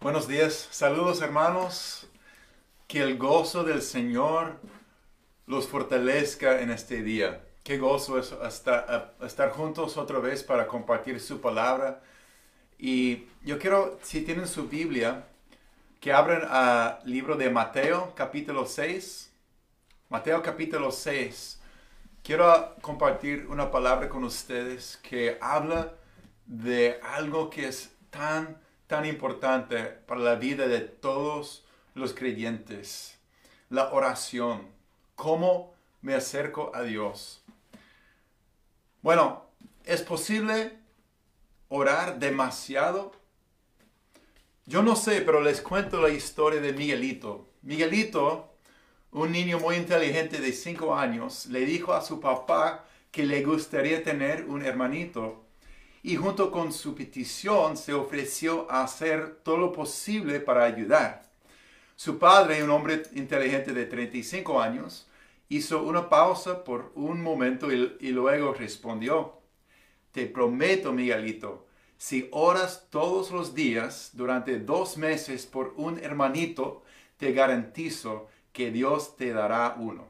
Buenos días, saludos hermanos, que el gozo del Señor los fortalezca en este día. Qué gozo es estar, juntos otra vez para compartir su palabra. Y yo quiero, si tienen su Biblia, que abran al libro de Mateo capítulo 6. Mateo capítulo 6. Quiero compartir una palabra con ustedes que habla de algo que es tan tan importante para la vida de todos los creyentes. La oración. ¿Cómo me acerco a Dios? Bueno, ¿es posible orar demasiado? Yo no sé, pero les cuento la historia de Miguelito. Miguelito, un niño muy inteligente de 5 años, le dijo a su papá que le gustaría tener un hermanito y junto con su petición se ofreció a hacer todo lo posible para ayudar. Su padre, un hombre inteligente de 35 años, hizo una pausa por un momento y, luego respondió, te prometo, Miguelito, si oras todos los días durante dos meses por un hermanito, te garantizo que Dios te dará uno.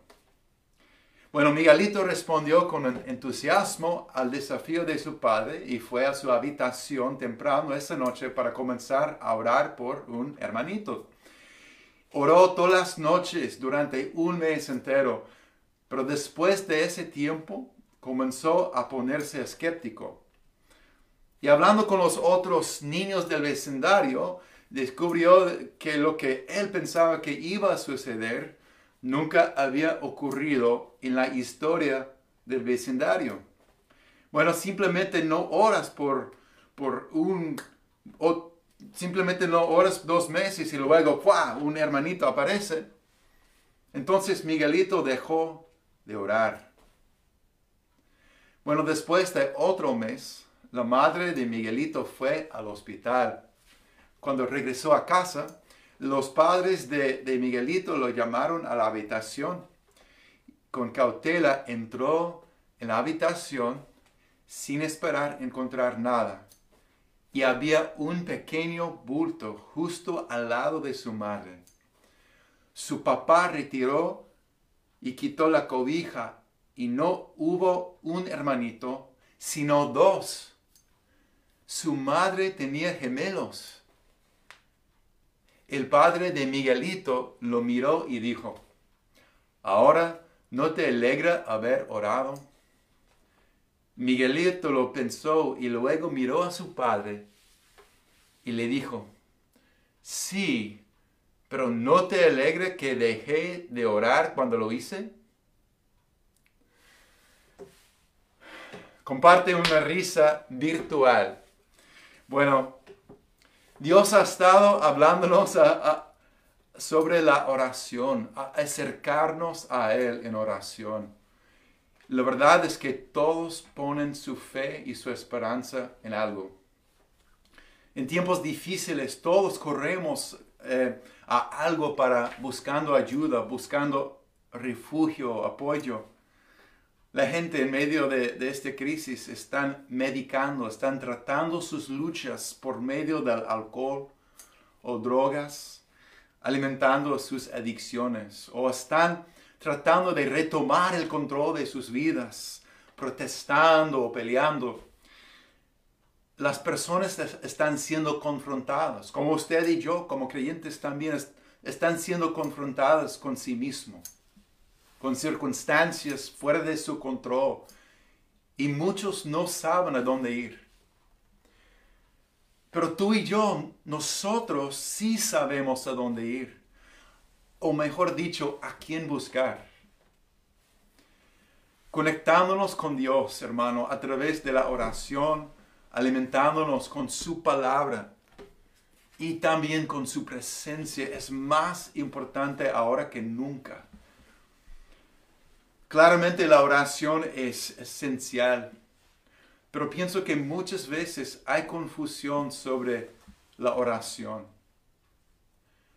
Bueno, Miguelito respondió con entusiasmo al desafío de su padre y fue a su habitación temprano esa noche para comenzar a orar por un hermanito. Oró todas las noches durante un mes entero, pero después de ese tiempo comenzó a ponerse escéptico. Y hablando con los otros niños del vecindario, descubrió que lo que él pensaba que iba a suceder nunca había ocurrido en la historia del vecindario. Bueno, simplemente no oras por, por un, o simplemente no oras dos meses y luego un hermanito aparece. Entonces Miguelito dejó de orar. Bueno, después de otro mes, la madre de Miguelito fue al hospital. Cuando regresó a casa, los padres de, Miguelito lo llamaron a la habitación. Con cautela entró en la habitación sin esperar encontrar nada. Y había un pequeño bulto justo al lado de su madre. Su papá retiró y quitó la cobija y no hubo un hermanito, sino dos. Su madre tenía gemelos. El padre de Miguelito lo miró y dijo, ¿ahora no te alegra haber orado? Miguelito lo pensó y luego miró a su padre y le dijo, sí, pero ¿no te alegra que dejé de orar cuando lo hice? Comparte una risa virtual. Bueno, Dios ha estado hablándonos sobre la oración, a acercarnos a Él en oración. La verdad es que todos ponen su fe y su esperanza en algo. En tiempos difíciles todos corremos eh, a algo para buscando ayuda, buscando refugio, apoyo. La gente en medio de, esta crisis están medicando, están tratando sus luchas por medio del alcohol o drogas, alimentando sus adicciones o están tratando de retomar el control de sus vidas, protestando o peleando. Las personas están siendo confrontadas, como usted y yo, como creyentes también, están siendo confrontadas con sí mismos con circunstancias fuera de su control y muchos no saben a dónde ir. Pero tú y yo, nosotros sí sabemos a dónde ir, o mejor dicho, a quién buscar. Conectándonos con Dios, hermano, a través de la oración, alimentándonos con su palabra y también con su presencia es más importante ahora que nunca. Claramente la oración es esencial, pero pienso que muchas veces hay confusión sobre la oración.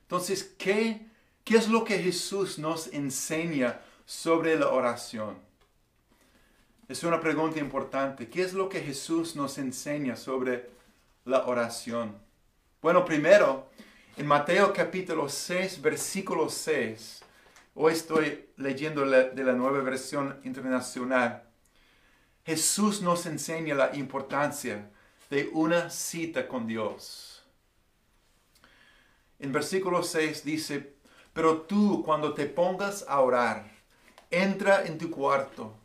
Entonces, ¿qué, qué es lo que Jesús nos enseña sobre la oración? Es una pregunta importante. ¿Qué es lo que Jesús nos enseña sobre la oración? Bueno, primero, en Mateo capítulo 6, versículo 6, hoy estoy leyendo de la nueva versión internacional, Jesús nos enseña la importancia de una cita con Dios. En versículo 6 dice, pero tú cuando te pongas a orar, entra en tu cuarto,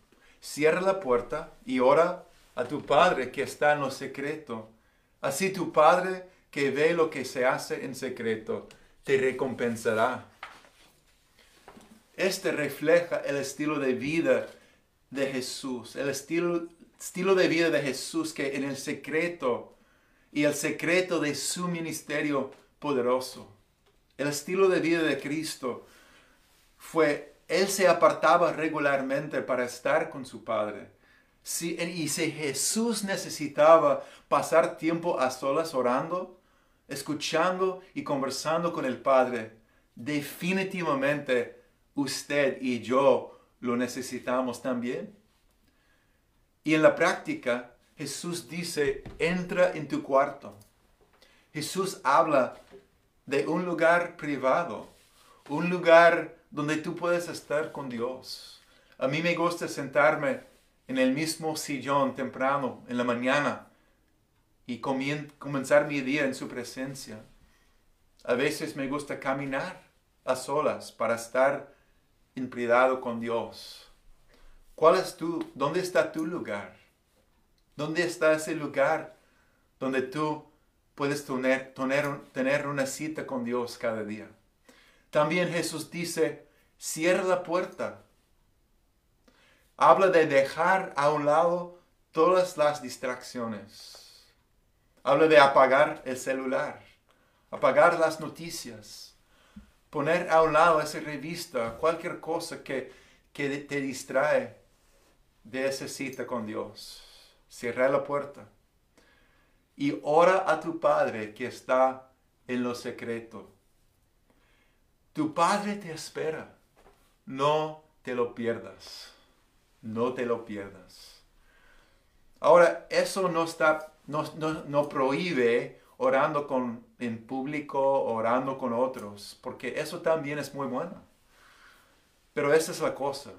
cierra la puerta y ora a tu Padre que está en lo secreto. Así tu Padre que ve lo que se hace en secreto, te recompensará. Este refleja el estilo de vida de Jesús, el estilo, estilo de vida de Jesús que en el secreto y el secreto de su ministerio poderoso. El estilo de vida de Cristo fue, Él se apartaba regularmente para estar con su Padre. Si, y si Jesús necesitaba pasar tiempo a solas orando, escuchando y conversando con el Padre, definitivamente usted y yo lo necesitamos también. Y en la práctica, Jesús dice, entra en tu cuarto. Jesús habla de un lugar privado, un lugar donde tú puedes estar con Dios. A mí me gusta sentarme en el mismo sillón temprano, en la mañana, y comenzar mi día en su presencia. A veces me gusta caminar a solas para estar en con Dios. ¿Cuál es tu, dónde está tu lugar? ¿Dónde está ese lugar donde tú puedes tener, tener una cita con Dios cada día? También Jesús dice, cierra la puerta. Habla de dejar a un lado todas las distracciones. Habla de apagar el celular, apagar las noticias, poner a un lado esa revista, cualquier cosa que, que te distrae de esa cita con Dios. Cierra la puerta y ora a tu Padre que está en lo secreto. Tu Padre te espera. No te lo pierdas. No te lo pierdas. Ahora, eso no, está, no, no, no prohíbe orando con, en público, orando con otros, porque eso también es muy bueno. Pero esa es la cosa.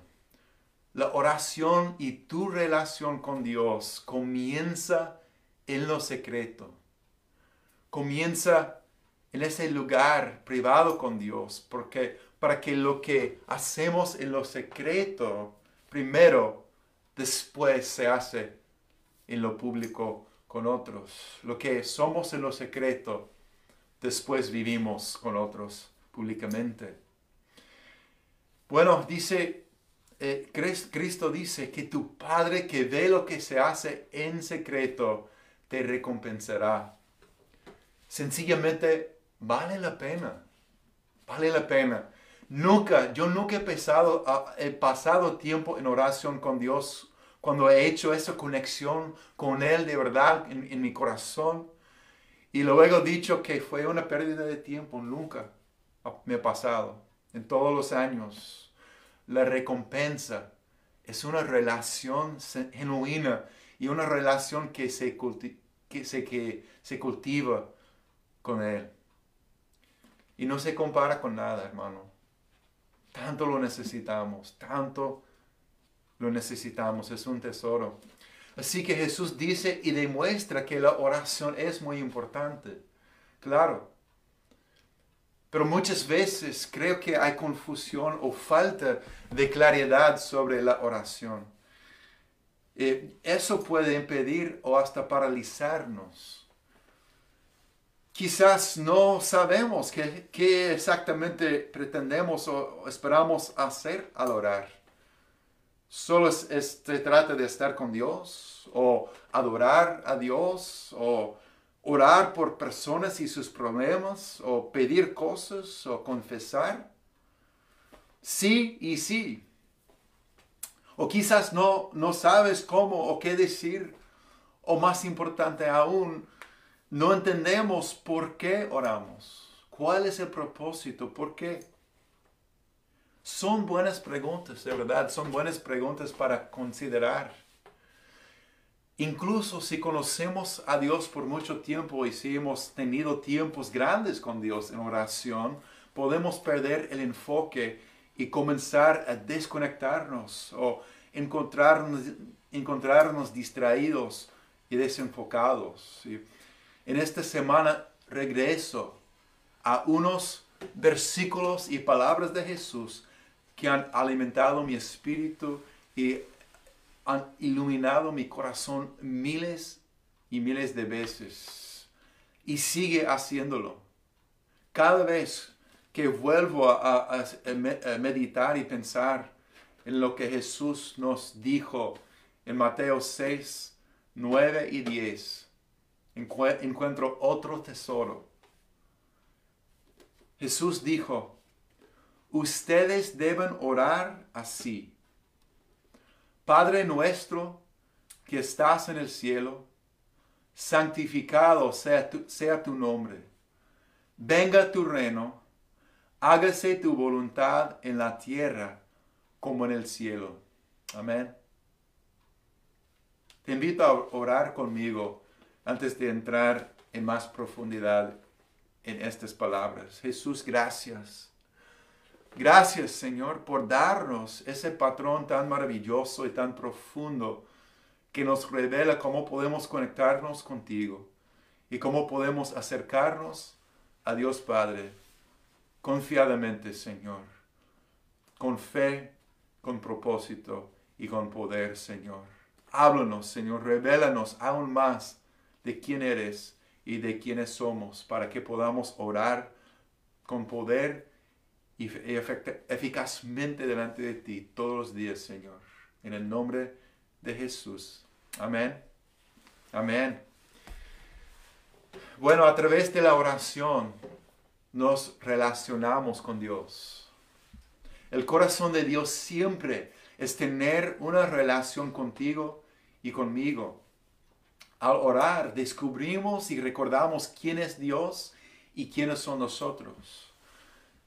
La oración y tu relación con Dios comienza en lo secreto. Comienza en ese lugar privado con Dios, porque para que lo que hacemos en lo secreto, primero, después se hace en lo público con otros. Lo que somos en lo secreto, después vivimos con otros públicamente. Bueno, dice, eh, Cristo dice que tu Padre que ve lo que se hace en secreto, te recompensará. Sencillamente vale la pena. Vale la pena. Nunca, yo nunca he, pasado, he pasado tiempo en oración con Dios cuando he hecho esa conexión con Él de verdad en, en mi corazón. Y luego he dicho que fue una pérdida de tiempo. Nunca me ha pasado. En todos los años. La recompensa es una relación genuina y una relación que se, que se, que se cultiva con Él. Y no se compara con nada, hermano. Tanto lo necesitamos, tanto lo necesitamos, es un tesoro. Así que Jesús dice y demuestra que la oración es muy importante. Claro. Pero muchas veces creo que hay confusión o falta de claridad sobre la oración. Eh, eso puede impedir o hasta paralizarnos. Quizás no sabemos qué, exactamente pretendemos o esperamos hacer al orar. Solo se trata de estar con Dios o adorar a Dios o orar por personas y sus problemas o pedir cosas o confesar. Sí y sí. O quizás no, no sabes cómo o qué decir. O más importante aún, no entendemos por qué oramos. ¿Cuál es el propósito? ¿Por qué? Son buenas preguntas, de verdad, son buenas preguntas para considerar. Incluso si conocemos a Dios por mucho tiempo y si hemos tenido tiempos grandes con Dios en oración, podemos perder el enfoque y comenzar a desconectarnos o encontrarnos, encontrarnos distraídos y desenfocados. En esta semana regreso a unos versículos y palabras de Jesús que han alimentado mi espíritu y han iluminado mi corazón miles y miles de veces. Y sigue haciéndolo. Cada vez que vuelvo a, meditar y pensar en lo que Jesús nos dijo en Mateo 6, 9 y 10, encuentro otro tesoro. Jesús dijo, ustedes deben orar así. Padre nuestro que estás en el cielo, santificado sea tu, sea tu nombre. Venga tu reino, hágase tu voluntad en la tierra como en el cielo. Amén. Te invito a orar conmigo antes de entrar en más profundidad en estas palabras. Jesús, gracias. Gracias, Señor, por darnos ese patrón tan maravilloso y tan profundo que nos revela cómo podemos conectarnos contigo y cómo podemos acercarnos a Dios Padre confiadamente, Señor, con fe, con propósito y con poder, Señor. Háblanos, Señor, revélanos aún más de quién eres y de quiénes somos para que podamos orar con poder y eficazmente delante de ti todos los días, Señor. En el nombre de Jesús. Amén. Amén. Bueno, a través de la oración nos relacionamos con Dios. El corazón de Dios siempre es tener una relación contigo y conmigo. Al orar descubrimos y recordamos quién es Dios y quiénes son nosotros.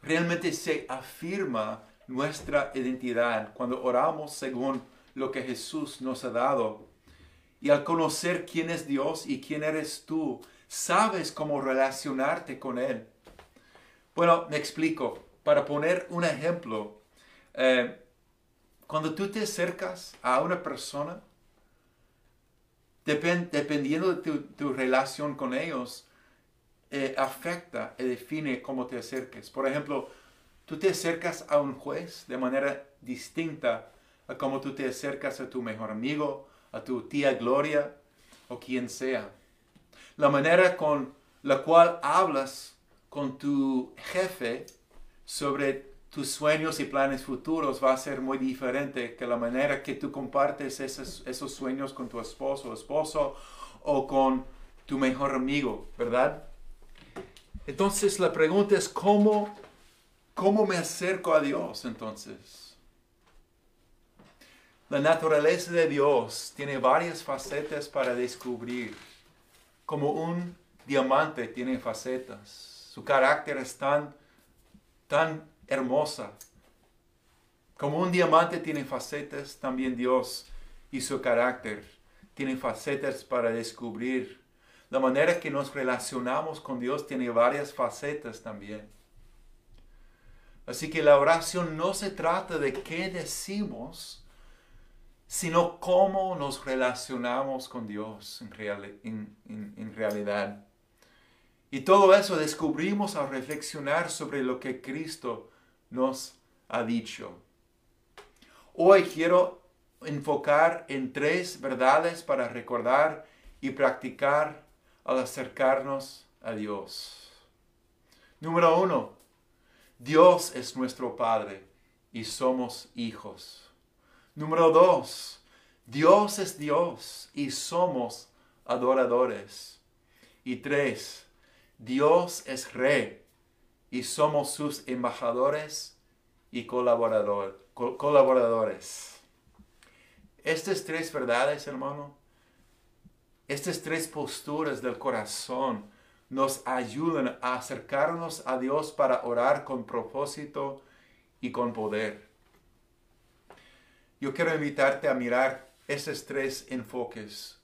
Realmente se afirma nuestra identidad cuando oramos según lo que Jesús nos ha dado. Y al conocer quién es Dios y quién eres tú, sabes cómo relacionarte con Él. Bueno, me explico. Para poner un ejemplo, eh, cuando tú te acercas a una persona, dependiendo de tu, relación con ellos, eh, afecta y define cómo te acerques. Por ejemplo, tú te acercas a un juez de manera distinta a cómo tú te acercas a tu mejor amigo, a tu tía Gloria o quien sea. La manera con la cual hablas con tu jefe sobre tus sueños y planes futuros va a ser muy diferente que la manera que tú compartes esos, esos sueños con tu esposo o esposo o con tu mejor amigo, ¿verdad? Entonces la pregunta es, ¿cómo, cómo me acerco a Dios entonces? La naturaleza de Dios tiene varias facetas para descubrir. Como un diamante tiene facetas. Su carácter es tan, tan hermosa. Como un diamante tiene facetas, también Dios y su carácter tienen facetas para descubrir. La manera que nos relacionamos con Dios tiene varias facetas también. Así que la oración no se trata de qué decimos, sino cómo nos relacionamos con Dios en, en realidad. Y todo eso descubrimos al reflexionar sobre lo que Cristo nos ha dicho. Hoy quiero enfocar en tres verdades para recordar y practicar al acercarnos a Dios. Número uno, Dios es nuestro Padre y somos hijos. Número dos, Dios es Dios y somos adoradores. Y tres, Dios es Rey y somos sus embajadores y colaboradores. Estas tres verdades, hermano, estas tres posturas del corazón nos ayudan a acercarnos a Dios para orar con propósito y con poder. Yo quiero invitarte a mirar esos tres enfoques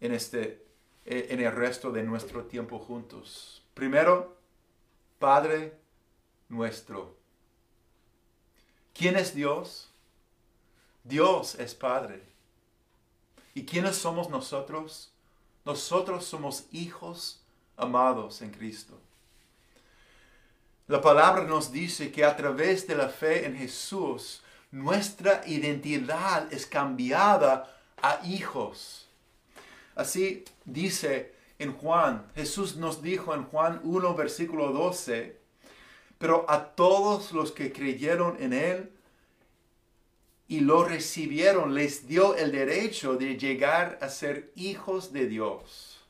en, este, eh, en el resto de nuestro tiempo juntos. Primero, Padre nuestro. ¿Quién es Dios? Dios es Padre. ¿Y quiénes somos nosotros? Nosotros somos hijos amados en Cristo. La palabra nos dice que a través de la fe en Jesús, nuestra identidad es cambiada a hijos. Así dice en Juan, Jesús nos dijo en Juan 1, versículo 12, pero a todos los que creyeron en Él y lo recibieron, les dio el derecho de llegar a ser hijos de Dios.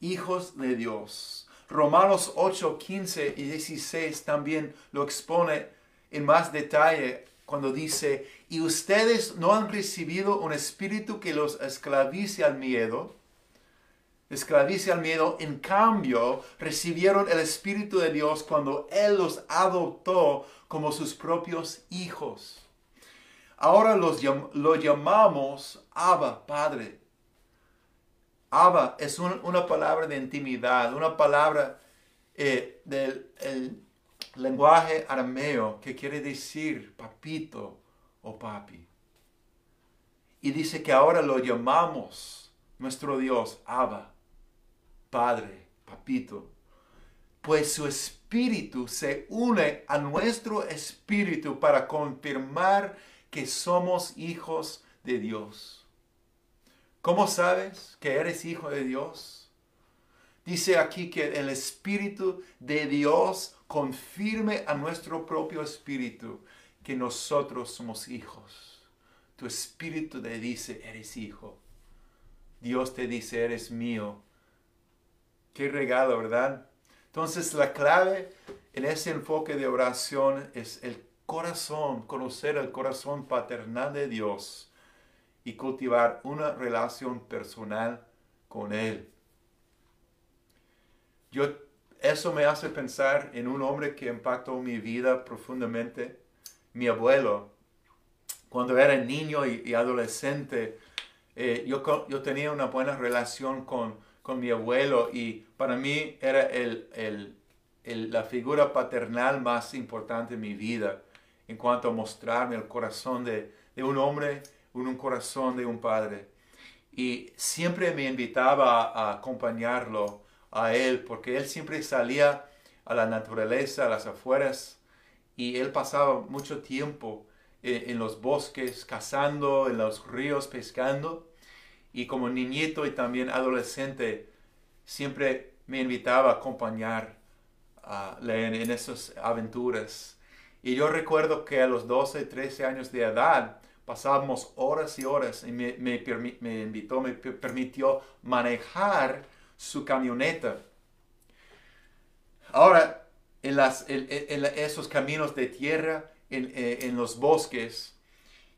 Hijos de Dios. Romanos 8, 15 y 16 también lo expone en más detalle cuando dice, y ustedes no han recibido un espíritu que los esclavice al miedo, esclavice al miedo, en cambio recibieron el Espíritu de Dios cuando Él los adoptó como sus propios hijos. Ahora los, lo llamamos Abba, Padre. Abba es una palabra de intimidad, una palabra eh, del lenguaje arameo que quiere decir papito o papi. Y dice que ahora lo llamamos nuestro Dios Abba, Padre, papito. Pues su espíritu se une a nuestro espíritu para confirmar que somos hijos de Dios. ¿Cómo sabes que eres hijo de Dios? Dice aquí que el Espíritu de Dios confirme a nuestro propio espíritu que nosotros somos hijos. Tu espíritu te dice, eres hijo. Dios te dice, eres mío. Qué regalo, ¿verdad? Entonces la clave en ese enfoque de oración es el corazón, conocer el corazón paternal de Dios y cultivar una relación personal con Él. Yo, eso me hace pensar en un hombre que impactó mi vida profundamente, mi abuelo. Cuando era niño y, adolescente, eh, yo, yo, tenía una buena relación con, con, mi abuelo y para mí era el, el, la figura paternal más importante en mi vida en cuanto a mostrarme el corazón de, un hombre un corazón de un padre. Y siempre me invitaba a acompañarlo a él, porque él siempre salía a la naturaleza, a las afueras, y él pasaba mucho tiempo eh, en, los bosques cazando, en los ríos pescando, y como niñito y también adolescente, siempre me invitaba a acompañar en, en esas aventuras. Y yo recuerdo que a los 12, 13 años de edad, pasábamos horas y horas y me, me, invitó, me permitió manejar su camioneta. Ahora, en, las, en, esos caminos de tierra, en, eh, los bosques,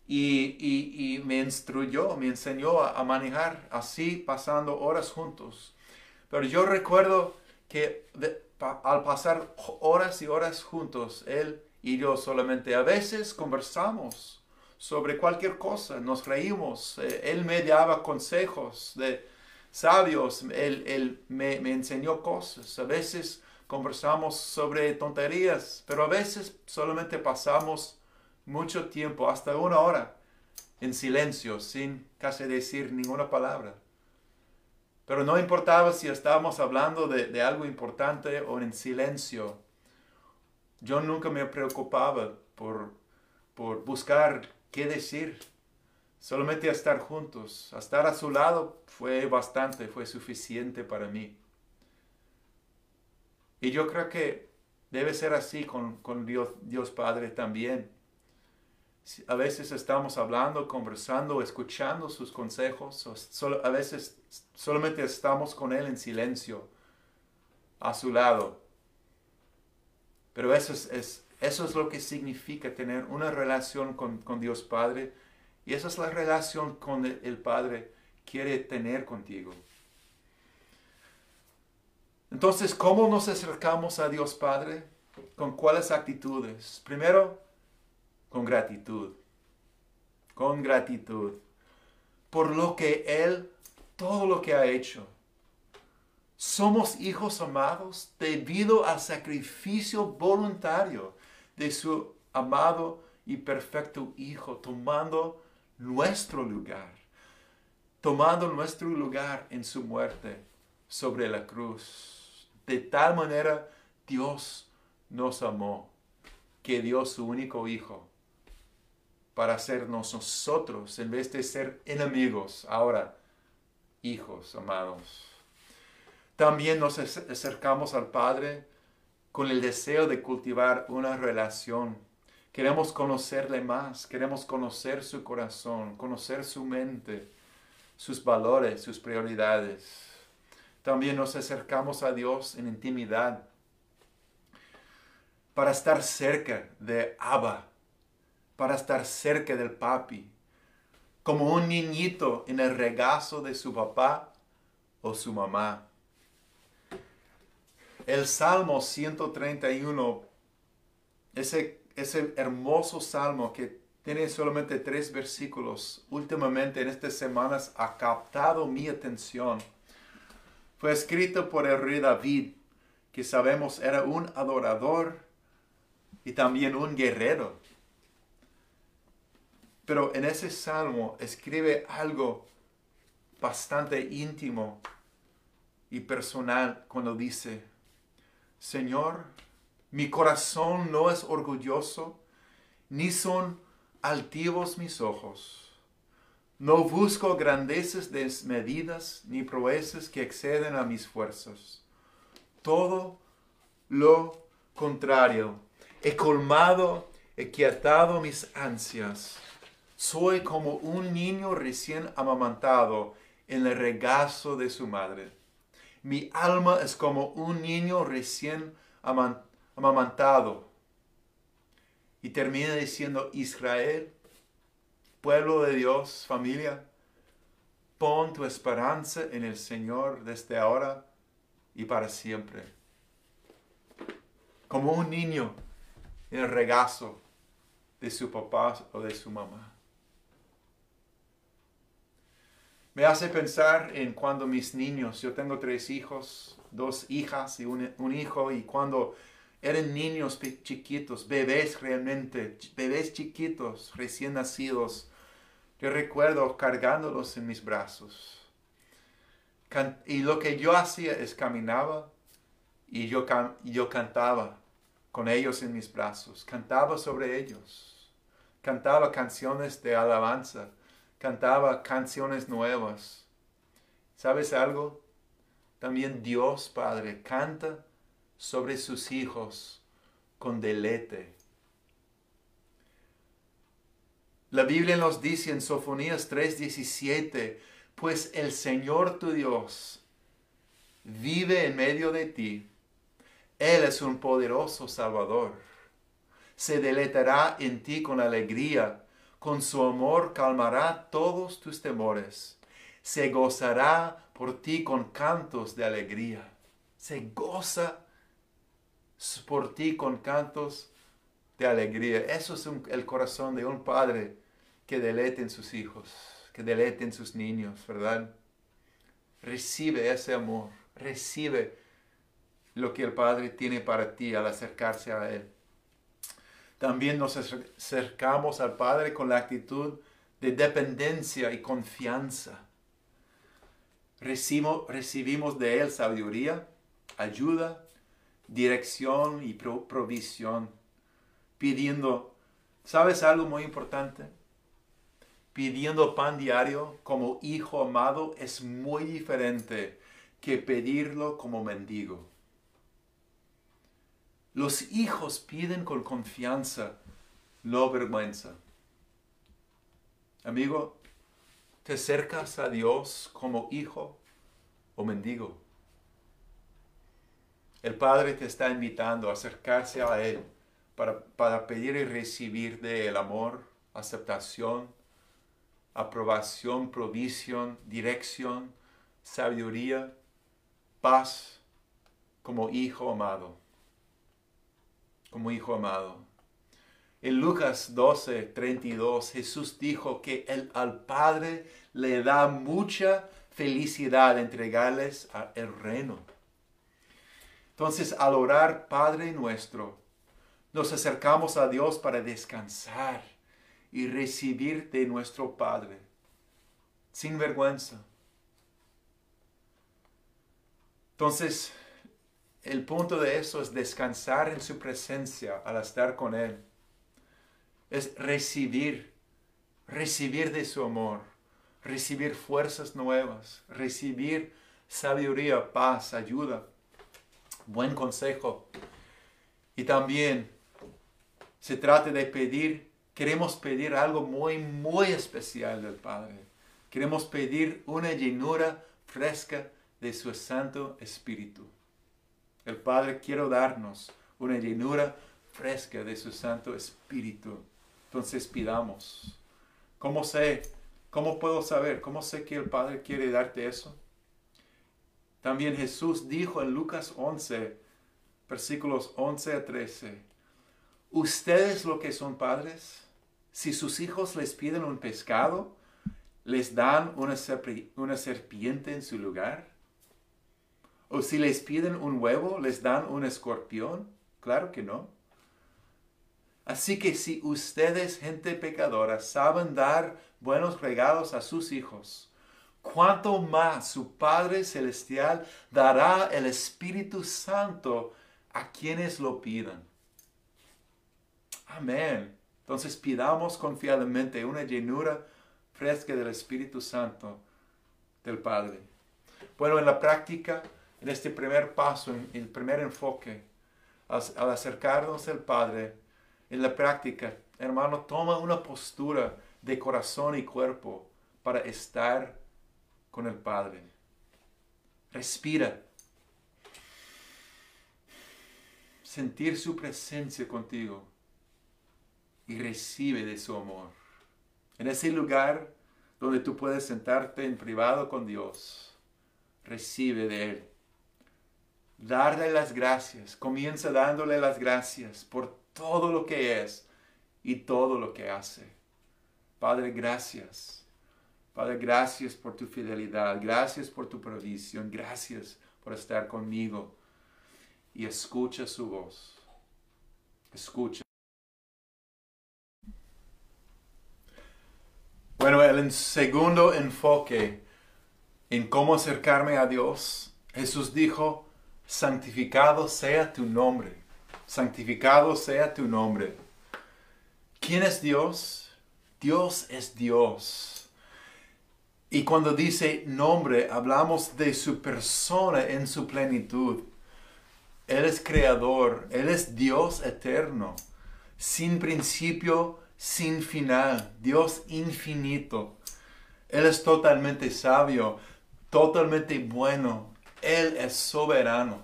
y, y, me instruyó, me enseñó a, manejar así, pasando horas juntos. Pero yo recuerdo que al pasar horas y horas juntos, él y yo solamente a veces conversamos sobre cualquier cosa, nos reímos, eh, él me daba consejos de sabios, él, me, enseñó cosas, a veces conversamos sobre tonterías, pero a veces solamente pasamos mucho tiempo, hasta una hora, en silencio, sin casi decir ninguna palabra. Pero no importaba si estábamos hablando de, de algo importante o en silencio. Yo nunca me preocupaba por, por buscar qué decir. Solamente estar juntos, estar a su lado fue bastante, fue suficiente para mí. Y yo creo que debe ser así con, Dios, Dios Padre también. A veces estamos hablando, conversando, escuchando sus consejos, a veces solamente estamos con Él en silencio, a su lado. Pero eso es eso es lo que significa tener una relación con, Dios Padre. Y esa es la relación con el, Padre quiere tener contigo. Entonces, ¿cómo nos acercamos a Dios Padre? ¿Con cuáles actitudes? Primero, con gratitud. Con gratitud. Por lo que Él todo lo que ha hecho. Somos hijos amados debido al sacrificio voluntario de su amado y perfecto Hijo, tomando nuestro lugar, tomando nuestro lugar en su muerte sobre la cruz. De tal manera Dios nos amó, que dio su único Hijo para hacernos nosotros, en vez de ser enemigos, ahora hijos amados. También nos acercamos al Padre con el deseo de cultivar una relación. Queremos conocerle más, queremos conocer su corazón, conocer su mente, sus valores, sus prioridades. También nos acercamos a Dios en intimidad para estar cerca de Abba, para estar cerca del papi, como un niñito en el regazo de su papá o su mamá. El Salmo 131, ese, ese hermoso salmo que tiene solamente tres versículos, últimamente en estas semanas ha captado mi atención. Fue escrito por el rey David, que sabemos era un adorador y también un guerrero. Pero en ese salmo escribe algo bastante íntimo y personal cuando dice, Señor, mi corazón no es orgulloso, ni son altivos mis ojos. No busco grandezas desmedidas ni proezas que exceden a mis fuerzas. Todo lo contrario, he colmado, he quietado mis ansias soy como un niño recién amamantado en el regazo de su madre. Mi alma es como un niño recién amamantado. Y termina diciendo, Israel, pueblo de Dios, familia, pon tu esperanza en el Señor desde ahora y para siempre. Como un niño en el regazo de su papá o de su mamá. Me hace pensar en cuando mis niños, yo tengo tres hijos, dos hijas y un, hijo, y cuando eran niños chiquitos, bebés realmente, bebés chiquitos, recién nacidos, yo recuerdo cargándolos en mis brazos. y lo que yo hacía es caminaba y yo, yo cantaba con ellos en mis brazos, cantaba sobre ellos, cantaba canciones de alabanza cantaba canciones nuevas. ¿Sabes algo? También Dios Padre canta sobre sus hijos con deleite. La Biblia nos dice en Sofonías 3:17, pues el Señor tu Dios vive en medio de ti. Él es un poderoso Salvador. Se deleitará en ti con alegría con su amor calmará todos tus temores. Se gozará por ti con cantos de alegría. Se goza por ti con cantos de alegría. Eso es el corazón de un padre que deleite en sus hijos, que deleite en sus niños, ¿verdad? Recibe ese amor, recibe lo que el Padre tiene para ti al acercarse a Él. También nos acercamos al Padre con la actitud de dependencia y confianza. Recibimos, de Él sabiduría, ayuda, dirección y provisión, pidiendo, ¿sabes algo muy importante? Pidiendo pan diario como hijo amado es muy diferente que pedirlo como mendigo. Los hijos piden con confianza, no vergüenza. Amigo, ¿te acercas a Dios como hijo o mendigo? El Padre te está invitando a acercarse a Él para, para pedir y recibir de Él amor, aceptación, aprobación, provisión, dirección, sabiduría, paz como hijo amado como hijo amado. En Lucas 12, 32, Jesús dijo que él al Padre le da mucha felicidad entregarles el reino. Entonces, al orar Padre nuestro, nos acercamos a Dios para descansar y recibir de nuestro Padre, sin vergüenza. Entonces, el punto de eso es descansar en su presencia al estar con Él. Es recibir, recibir de su amor, recibir fuerzas nuevas, recibir sabiduría, paz, ayuda, buen consejo. Y también se trata de pedir, queremos pedir algo muy, muy especial del Padre. Queremos pedir una llenura fresca de su Santo Espíritu. El Padre quiere darnos una llenura fresca de su Santo Espíritu. Entonces pidamos. ¿Cómo sé? ¿Cómo puedo saber? ¿Cómo sé que el Padre quiere darte eso? También Jesús dijo en Lucas 11, versículos 11 a 13, ustedes lo que son padres, si sus hijos les piden un pescado, les dan una, serpiente en su lugar. O si les piden un huevo, les dan un escorpión. Claro que no. Así que si ustedes, gente pecadora, saben dar buenos regalos a sus hijos, cuánto más su Padre Celestial dará el Espíritu Santo a quienes lo pidan. Amén. Entonces pidamos confiadamente una llenura fresca del Espíritu Santo del Padre. Bueno, en la práctica, en este primer paso, en el primer enfoque, al acercarnos al Padre, en la práctica, hermano, toma una postura de corazón y cuerpo para estar con el Padre. Respira. Sentir su presencia contigo y recibe de su amor. En ese lugar donde tú puedes sentarte en privado con Dios, recibe de Él. Darle las gracias, comienza dándole las gracias por todo lo que es y todo lo que hace. Padre, gracias. Padre, gracias por tu fidelidad, gracias por tu provisión, gracias por estar conmigo. Y escucha su voz. Escucha. Bueno, el segundo enfoque en cómo acercarme a Dios, Jesús dijo, santificado sea tu nombre, santificado sea tu nombre. ¿Quién es Dios? Dios es Dios. Y cuando dice nombre, hablamos de su persona en su plenitud. Él es creador, Él es Dios eterno, sin principio sin final, Dios infinito. Él es totalmente sabio, totalmente bueno. Él es soberano.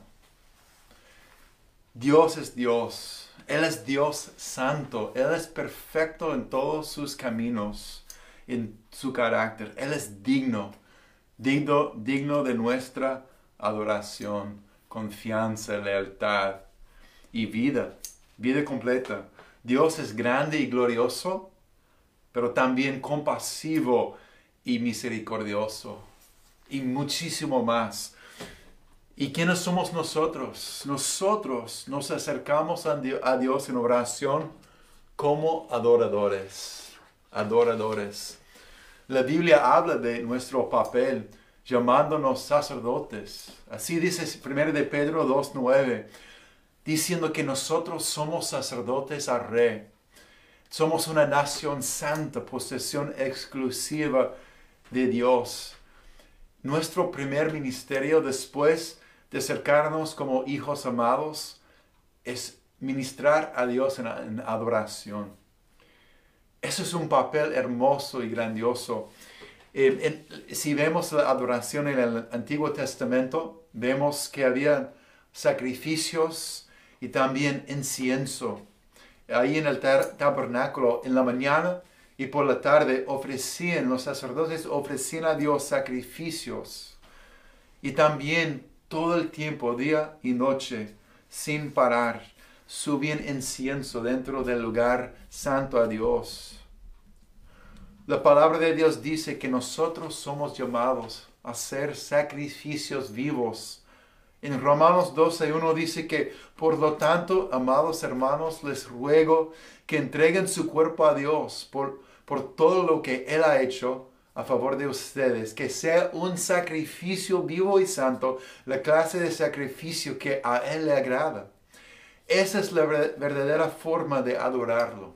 Dios es Dios. Él es Dios santo. Él es perfecto en todos sus caminos, en su carácter. Él es digno, digno, digno de nuestra adoración, confianza, lealtad y vida, vida completa. Dios es grande y glorioso, pero también compasivo y misericordioso, y muchísimo más. ¿Y quiénes somos nosotros? Nosotros nos acercamos a Dios en oración como adoradores, adoradores. La Biblia habla de nuestro papel llamándonos sacerdotes. Así dice 1 de Pedro 2.9 diciendo que nosotros somos sacerdotes al rey. Somos una nación santa, posesión exclusiva de Dios. Nuestro primer ministerio después de acercarnos como hijos amados es ministrar a Dios en, adoración. Eso es un papel hermoso y grandioso. Eh, si vemos la adoración en el Antiguo Testamento, vemos que había sacrificios, y también incienso. Ahí en el tabernáculo, en la mañana y por la tarde, ofrecían, los sacerdotes ofrecían a Dios sacrificios. Y también todo el tiempo, día y noche, sin parar, subían incienso dentro del lugar santo a Dios. La palabra de Dios dice que nosotros somos llamados a ser sacrificios vivos. En Romanos 12.1 dice que, por lo tanto, amados hermanos, les ruego que entreguen su cuerpo a Dios por, por todo lo que Él ha hecho a favor de ustedes, que sea un sacrificio vivo y santo, la clase de sacrificio que a Él le agrada. Esa es la verdadera forma de adorarlo.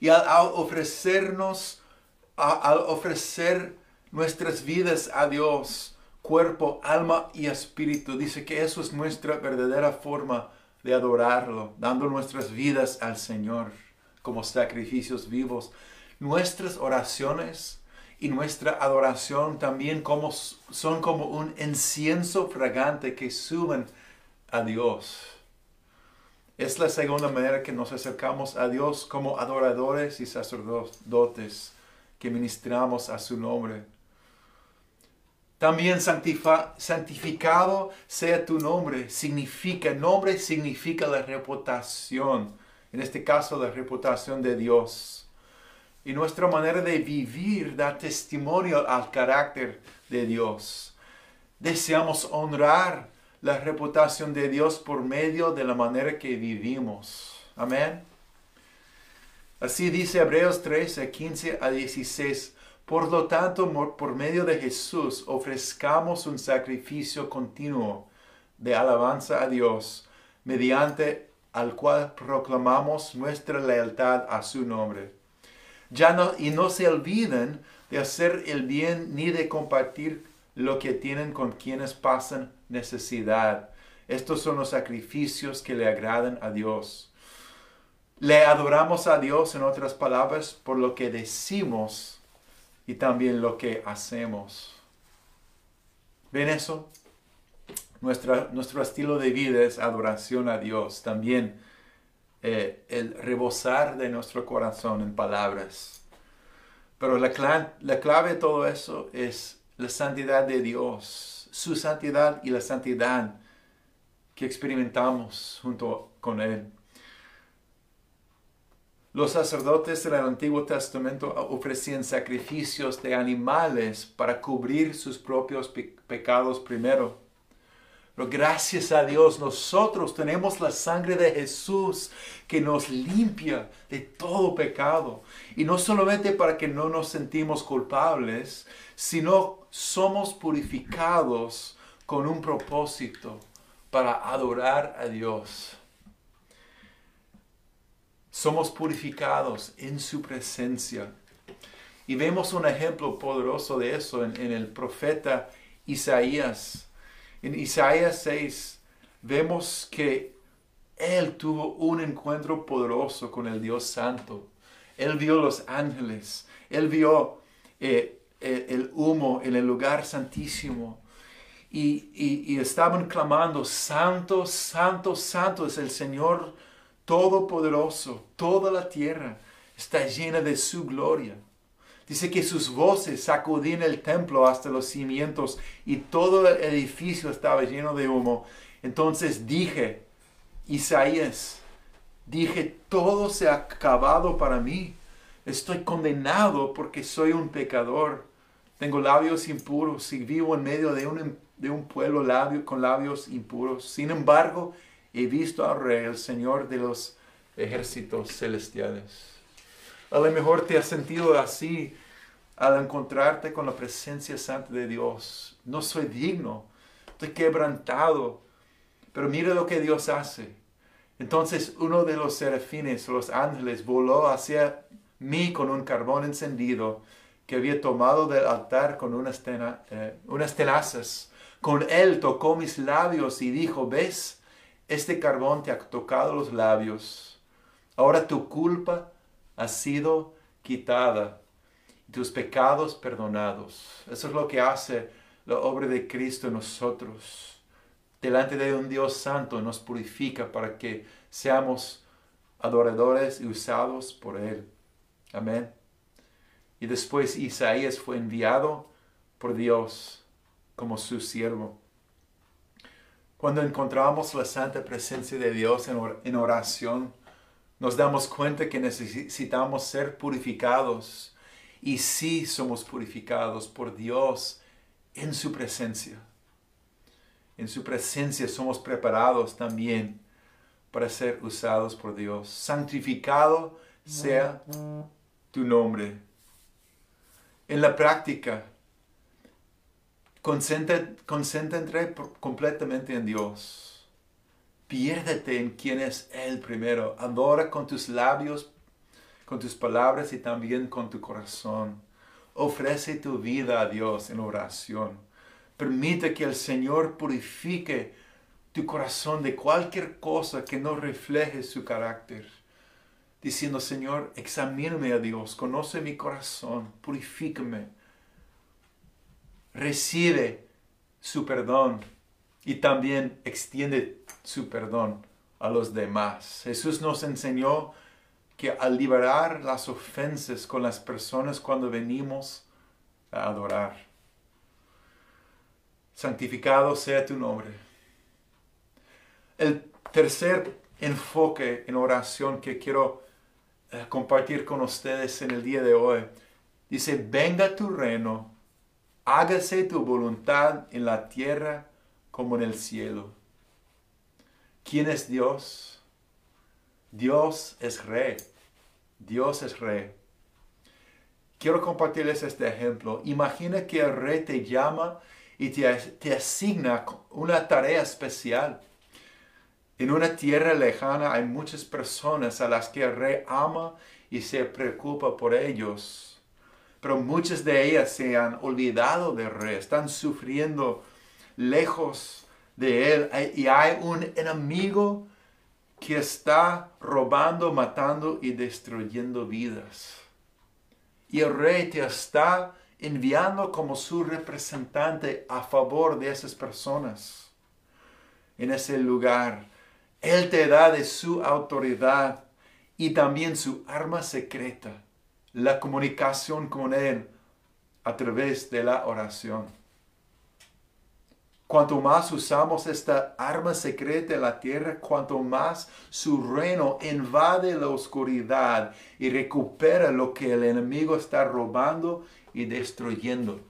Y al, ofrecernos, al ofrecer nuestras vidas a Dios, cuerpo, alma y espíritu. Dice que eso es nuestra verdadera forma de adorarlo, dando nuestras vidas al Señor como sacrificios vivos. Nuestras oraciones y nuestra adoración también como, son como un incienso fragante que suben a Dios. Es la segunda manera que nos acercamos a Dios como adoradores y sacerdotes que ministramos a su nombre. También santificado sea tu nombre. Significa, nombre significa la reputación. En este caso, la reputación de Dios. Y nuestra manera de vivir da testimonio al carácter de Dios. Deseamos honrar la reputación de Dios por medio de la manera que vivimos. Amén. Así dice Hebreos 13, 15 a 16. Por lo tanto, por medio de Jesús, ofrezcamos un sacrificio continuo de alabanza a Dios, mediante al cual proclamamos nuestra lealtad a su nombre. Ya no, y no se olviden de hacer el bien ni de compartir lo que tienen con quienes pasan necesidad. Estos son los sacrificios que le agradan a Dios. Le adoramos a Dios, en otras palabras, por lo que decimos y también lo que hacemos. ¿Ven eso? nuestro estilo de vida es adoración a Dios. También eh, el rebosar de nuestro corazón en palabras. Pero la, la clave de todo eso es la santidad de Dios, su santidad y la santidad que experimentamos junto con Él. Los sacerdotes del Antiguo Testamento ofrecían sacrificios de animales para cubrir sus propios pecados primero. Pero gracias a Dios nosotros tenemos la sangre de Jesús que nos limpia de todo pecado. Y no solamente para que no nos sentimos culpables, sino somos purificados con un propósito para adorar a Dios somos purificados en su presencia. Y vemos un ejemplo poderoso de eso en, el profeta Isaías. En Isaías 6 vemos que él tuvo un encuentro poderoso con el Dios Santo. Él vio los ángeles, él vio eh, el humo en el lugar santísimo. Y, y, estaban clamando, Santo, Santo, Santo es el Señor todopoderoso, toda la tierra está llena de su gloria. Dice que sus voces sacudían el templo hasta los cimientos y todo el edificio estaba lleno de humo. Entonces dije, Isaías, dije, todo se ha acabado para mí. Estoy condenado porque soy un pecador. Tengo labios impuros y vivo en medio de un, de un pueblo labio, con labios impuros. Sin embargo, he visto al Rey, el Señor de los ejércitos celestiales. A lo mejor te has sentido así al encontrarte con la presencia santa de Dios. No soy digno, estoy quebrantado, pero mira lo que Dios hace. Entonces uno de los serafines, los ángeles, voló hacia mí con un carbón encendido que había tomado del altar con unas, eh, unas tenazas. Con él tocó mis labios y dijo, ¿ves? Este carbón te ha tocado los labios. Ahora tu culpa ha sido quitada tus pecados perdonados. Eso es lo que hace la obra de Cristo en nosotros. Delante de un Dios santo nos purifica para que seamos adoradores y usados por Él. Amén. Y después Isaías fue enviado por Dios como su siervo. Cuando encontramos la santa presencia de Dios en oración, nos damos cuenta que necesitamos ser purificados y sí somos purificados por Dios en su presencia. En su presencia somos preparados también para ser usados por Dios. Santificado sea tu nombre. En la práctica, concéntrate completamente en Dios. Piérdete en quién es Él primero. Adora con tus labios, con tus palabras y también con tu corazón. Ofrece tu vida a Dios en oración. Permite que el Señor purifique tu corazón de cualquier cosa que no refleje su carácter. Diciendo, Señor, examíname a Dios, conoce mi corazón, purifícame. Recibe su perdón y también extiende su perdón a los demás. Jesús nos enseñó que al liberar las ofensas con las personas cuando venimos a adorar, santificado sea tu nombre. El tercer enfoque en oración que quiero eh, compartir con ustedes en el día de hoy dice, venga tu reino, hágase tu voluntad en la tierra como en el cielo. ¿Quién es Dios? Dios es rey. Dios es rey. Quiero compartirles este ejemplo. Imagina que el rey te llama y te, asigna una tarea especial. En una tierra lejana hay muchas personas a las que el rey ama y se preocupa por ellos. Pero muchas de ellas se han olvidado del rey, están sufriendo lejos de él y hay un enemigo que está robando, matando y destruyendo vidas. Y el rey te está enviando como su representante a favor de esas personas en ese lugar. Él te da de su autoridad y también su arma secreta, la comunicación con Él a través de la oración. Cuanto más usamos esta arma secreta en la tierra, cuanto más su reino invade la oscuridad y recupera lo que el enemigo está robando y destruyendo.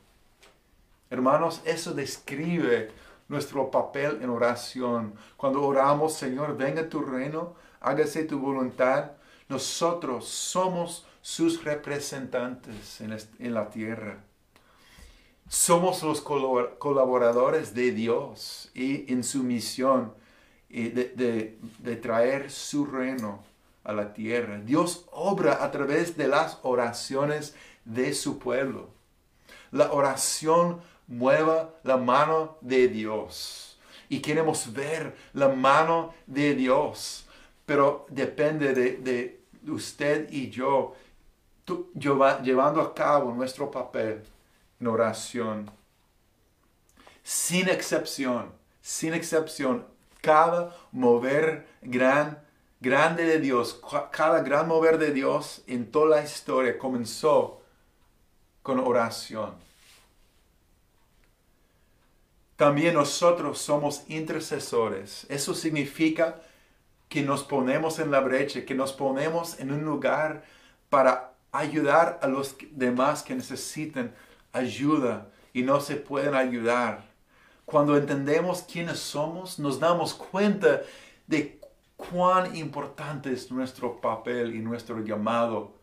Hermanos, eso describe nuestro papel en oración. Cuando oramos, Señor, venga tu reino, hágase tu voluntad. Nosotros somos sus representantes en, la tierra. Somos los colaboradores de Dios y en su misión de, traer su reino a la tierra. Dios obra a través de las oraciones de su pueblo. La oración mueva la mano de Dios. Y queremos ver la mano de Dios. Pero depende de, usted y yo, llevando a cabo nuestro papel en oración. Sin excepción, sin excepción, cada mover gran, grande de Dios, cada gran mover de Dios en toda la historia comenzó con oración. También nosotros somos intercesores. Eso significa que nos ponemos en la brecha, que nos ponemos en un lugar para ayudar a los demás que necesiten ayuda y no se pueden ayudar. Cuando entendemos quiénes somos, nos damos cuenta de cuán importante es nuestro papel y nuestro llamado.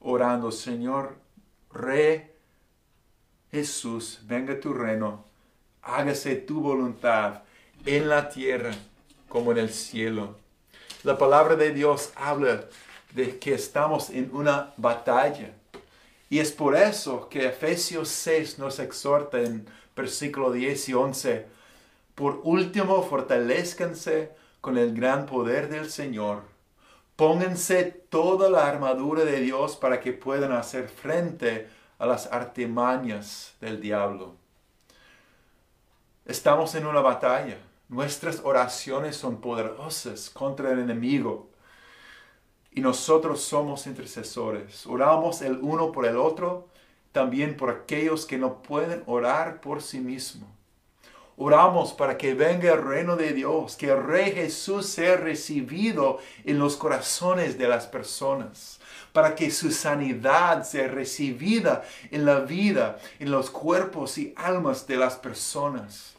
Orando, Señor, Rey Jesús, venga tu reino, hágase tu voluntad en la tierra como en el cielo. La palabra de Dios habla de que estamos en una batalla. Y es por eso que Efesios 6 nos exhorta en versículo 10 y 11. Por último, fortalezcanse con el gran poder del Señor Pónganse toda la armadura de Dios para que puedan hacer frente a las artimañas del diablo. Estamos en una batalla. Nuestras oraciones son poderosas contra el enemigo. Y nosotros somos intercesores. Oramos el uno por el otro, también por aquellos que no pueden orar por sí mismos. Oramos para que venga el reino de Dios, que el Rey Jesús sea recibido en los corazones de las personas, para que su sanidad sea recibida en la vida, en los cuerpos y almas de las personas.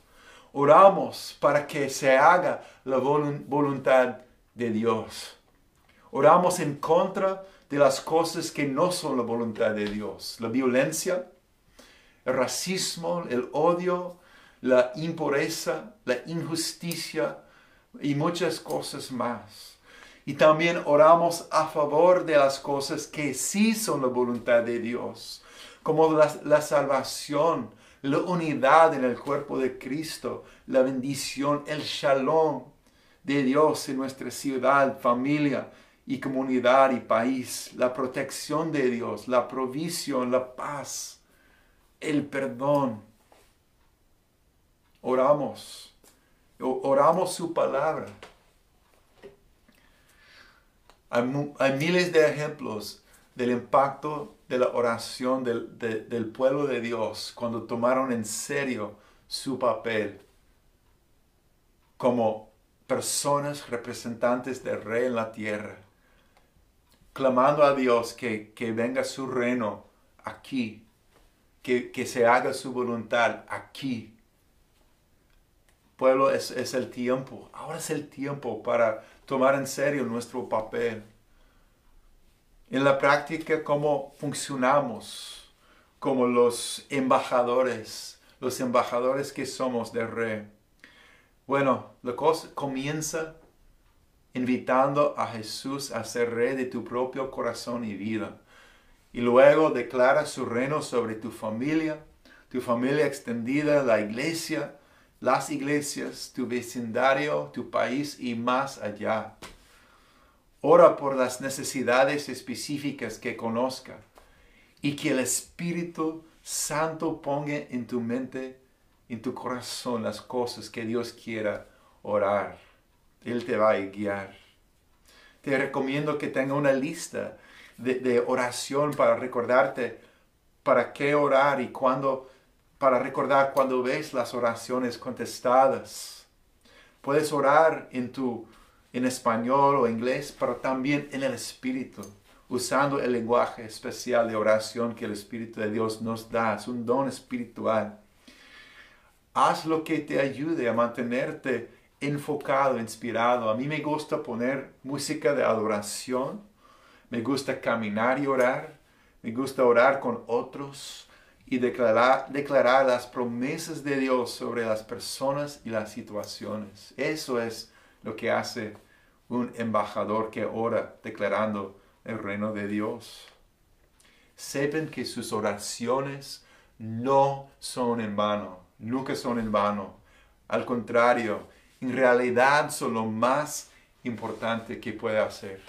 Oramos para que se haga la voluntad de Dios. Oramos en contra de las cosas que no son la voluntad de Dios. La violencia, el racismo, el odio, la impureza, la injusticia y muchas cosas más. Y también oramos a favor de las cosas que sí son la voluntad de Dios, como la, salvación, la unidad en el cuerpo de Cristo, la bendición, el shalom de Dios en nuestra ciudad, familia y comunidad y país, la protección de Dios, la provisión, la paz, el perdón. Oramos, oramos su palabra hay, miles de ejemplos del impacto de la oración del, del pueblo de Dios cuando tomaron en serio su papel como personas representantes del rey en la tierra, clamando a Dios que, que venga su reino aquí, que, que, se haga su voluntad aquí. Pueblo, es, es el tiempo, ahora es el tiempo para tomar en serio nuestro papel. En la práctica, cómo funcionamos como los embajadores, los embajadores que somos del rey. Bueno, la cosa comienza invitando a Jesús a ser rey de tu propio corazón y vida. Y luego declara su reino sobre tu familia, tu familia extendida, la iglesia, las iglesias, tu vecindario, tu país y más allá. Ora por las necesidades específicas que conozca y que el Espíritu Santo ponga en tu mente, en tu corazón las cosas que Dios quiera orar. Él te va a guiar. Te recomiendo que tenga una lista de, oración para recordarte para qué orar y cuándo para recordar cuando ves las oraciones contestadas. Puedes orar en tu en español o inglés, pero también en el espíritu, usando el lenguaje especial de oración que el Espíritu de Dios nos da. Es un don espiritual. Haz lo que te ayude a mantenerte enfocado, inspirado. A mí me gusta poner música de adoración. Me gusta caminar y orar. Me gusta orar con otros y declarar, las promesas de Dios sobre las personas y las situaciones. Eso es lo que hace un embajador que ora declarando el reino de Dios. Sepan que sus oraciones no son en vano, nunca son en vano. Al contrario, en realidad son lo más importante que puede hacer.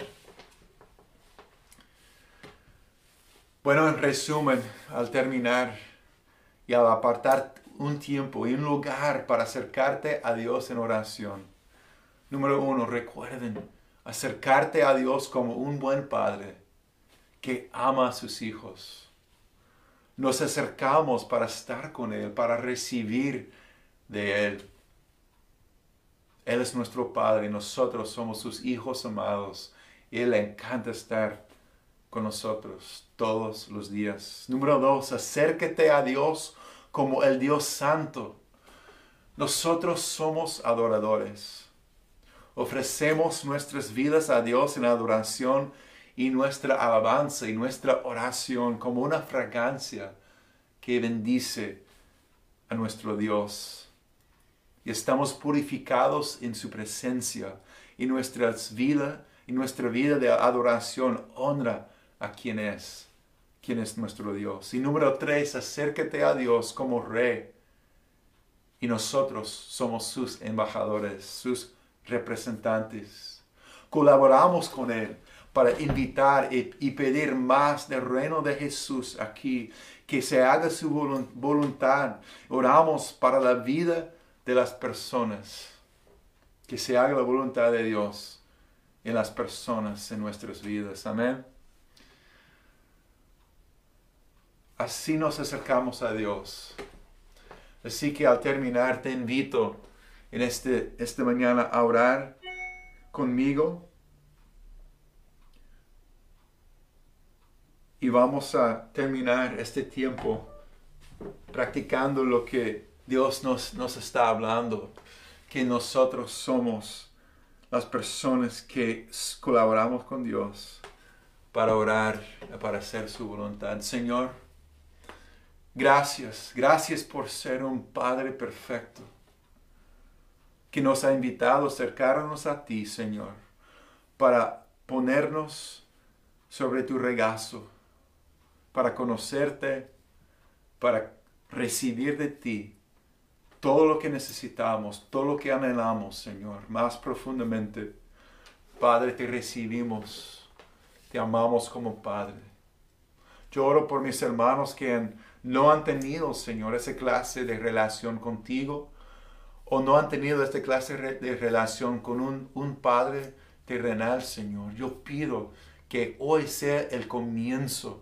Bueno, en resumen, al terminar y al apartar un tiempo y un lugar para acercarte a Dios en oración. Número uno, recuerden acercarte a Dios como un buen padre que ama a sus hijos. Nos acercamos para estar con Él, para recibir de Él. Él es nuestro Padre y nosotros somos sus hijos amados. Y Él le encanta estar con nosotros todos los días. Número dos, acérquete a Dios como el Dios Santo. Nosotros somos adoradores. Ofrecemos nuestras vidas a Dios en adoración y nuestra alabanza y nuestra oración como una fragancia que bendice a nuestro Dios. Y estamos purificados en su presencia y nuestras vida y nuestra vida de adoración honra a quien es, es nuestro Dios. Y número tres, acércate a Dios como rey. Y nosotros somos sus embajadores, sus representantes. Colaboramos con Él para invitar y, pedir más del reino de Jesús aquí, que se haga su voluntad. Oramos para la vida de las personas, que se haga la voluntad de Dios en las personas, en nuestras vidas. Amén. Así nos acercamos a Dios. Así que al terminar te invito en este, esta mañana a orar conmigo. Y vamos a terminar este tiempo practicando lo que Dios nos, nos está hablando, que nosotros somos las personas que colaboramos con Dios para orar, para hacer su voluntad. Señor, gracias, gracias por ser un Padre perfecto, que nos ha invitado a acercarnos a ti, Señor, para ponernos sobre tu regazo, para conocerte, para recibir de ti todo lo que necesitamos, todo lo que anhelamos, Señor, más profundamente. Padre, te recibimos, te amamos como Padre. Yo oro por mis hermanos que no han tenido, Señor, esa clase de relación contigo o no han tenido esta clase de relación con un, un Padre terrenal, Señor. Yo pido que hoy sea el comienzo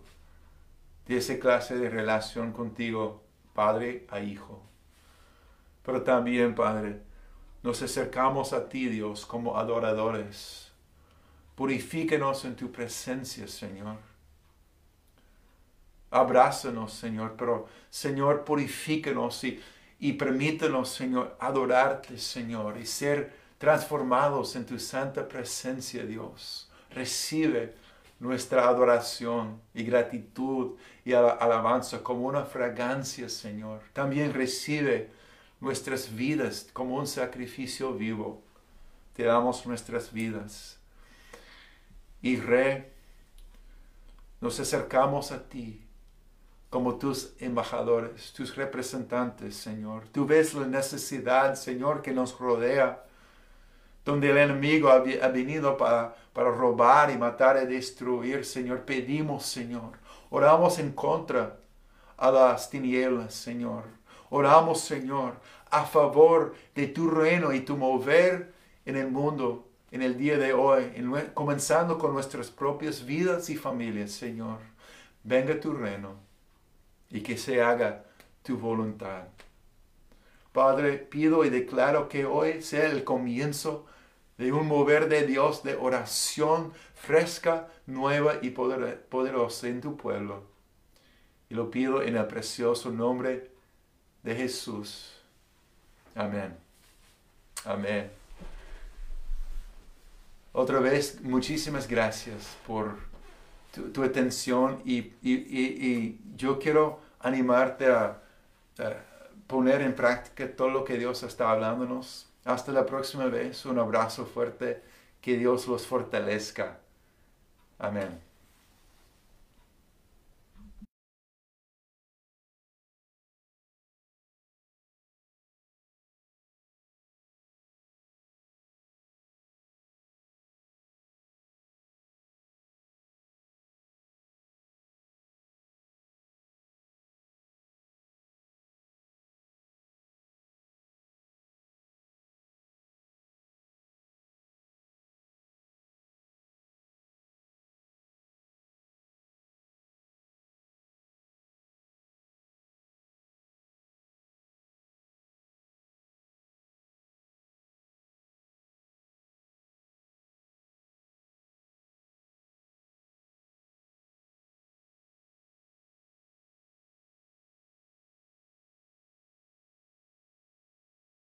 de esa clase de relación contigo, Padre a Hijo. Pero también, Padre, nos acercamos a ti, Dios, como adoradores. Purifíquenos en tu presencia, Señor. Abrázanos, Señor, pero, Señor, purifíquenos y, y permítenos, Señor, adorarte, Señor, y ser transformados en tu santa presencia, Dios. Recibe nuestra adoración y gratitud y alabanza como una fragancia, Señor. También recibe nuestras vidas como un sacrificio vivo. Te damos nuestras vidas. Y Rey, nos acercamos a ti como tus embajadores, tus representantes, Señor. Tú ves la necesidad, Señor, que nos rodea, donde el enemigo ha, venido para, para robar y matar y destruir, Señor. Pedimos, Señor. Oramos en contra a las tinieblas, Señor. Oramos, Señor, a favor de tu reino y tu mover en el mundo en el día de hoy, comenzando con nuestras propias vidas y familias, Señor. Venga tu reino y que se haga tu voluntad. Padre, pido y declaro que hoy sea el comienzo de un mover de Dios de oración fresca, nueva y poderosa en tu pueblo. Y lo pido en el precioso nombre de Jesús. Amén. Amén. Otra vez, muchísimas gracias por tu, atención y, yo quiero animarte a, poner en práctica todo lo que Dios está hablándonos. Hasta la próxima vez, un abrazo fuerte, que Dios los fortalezca. Amén.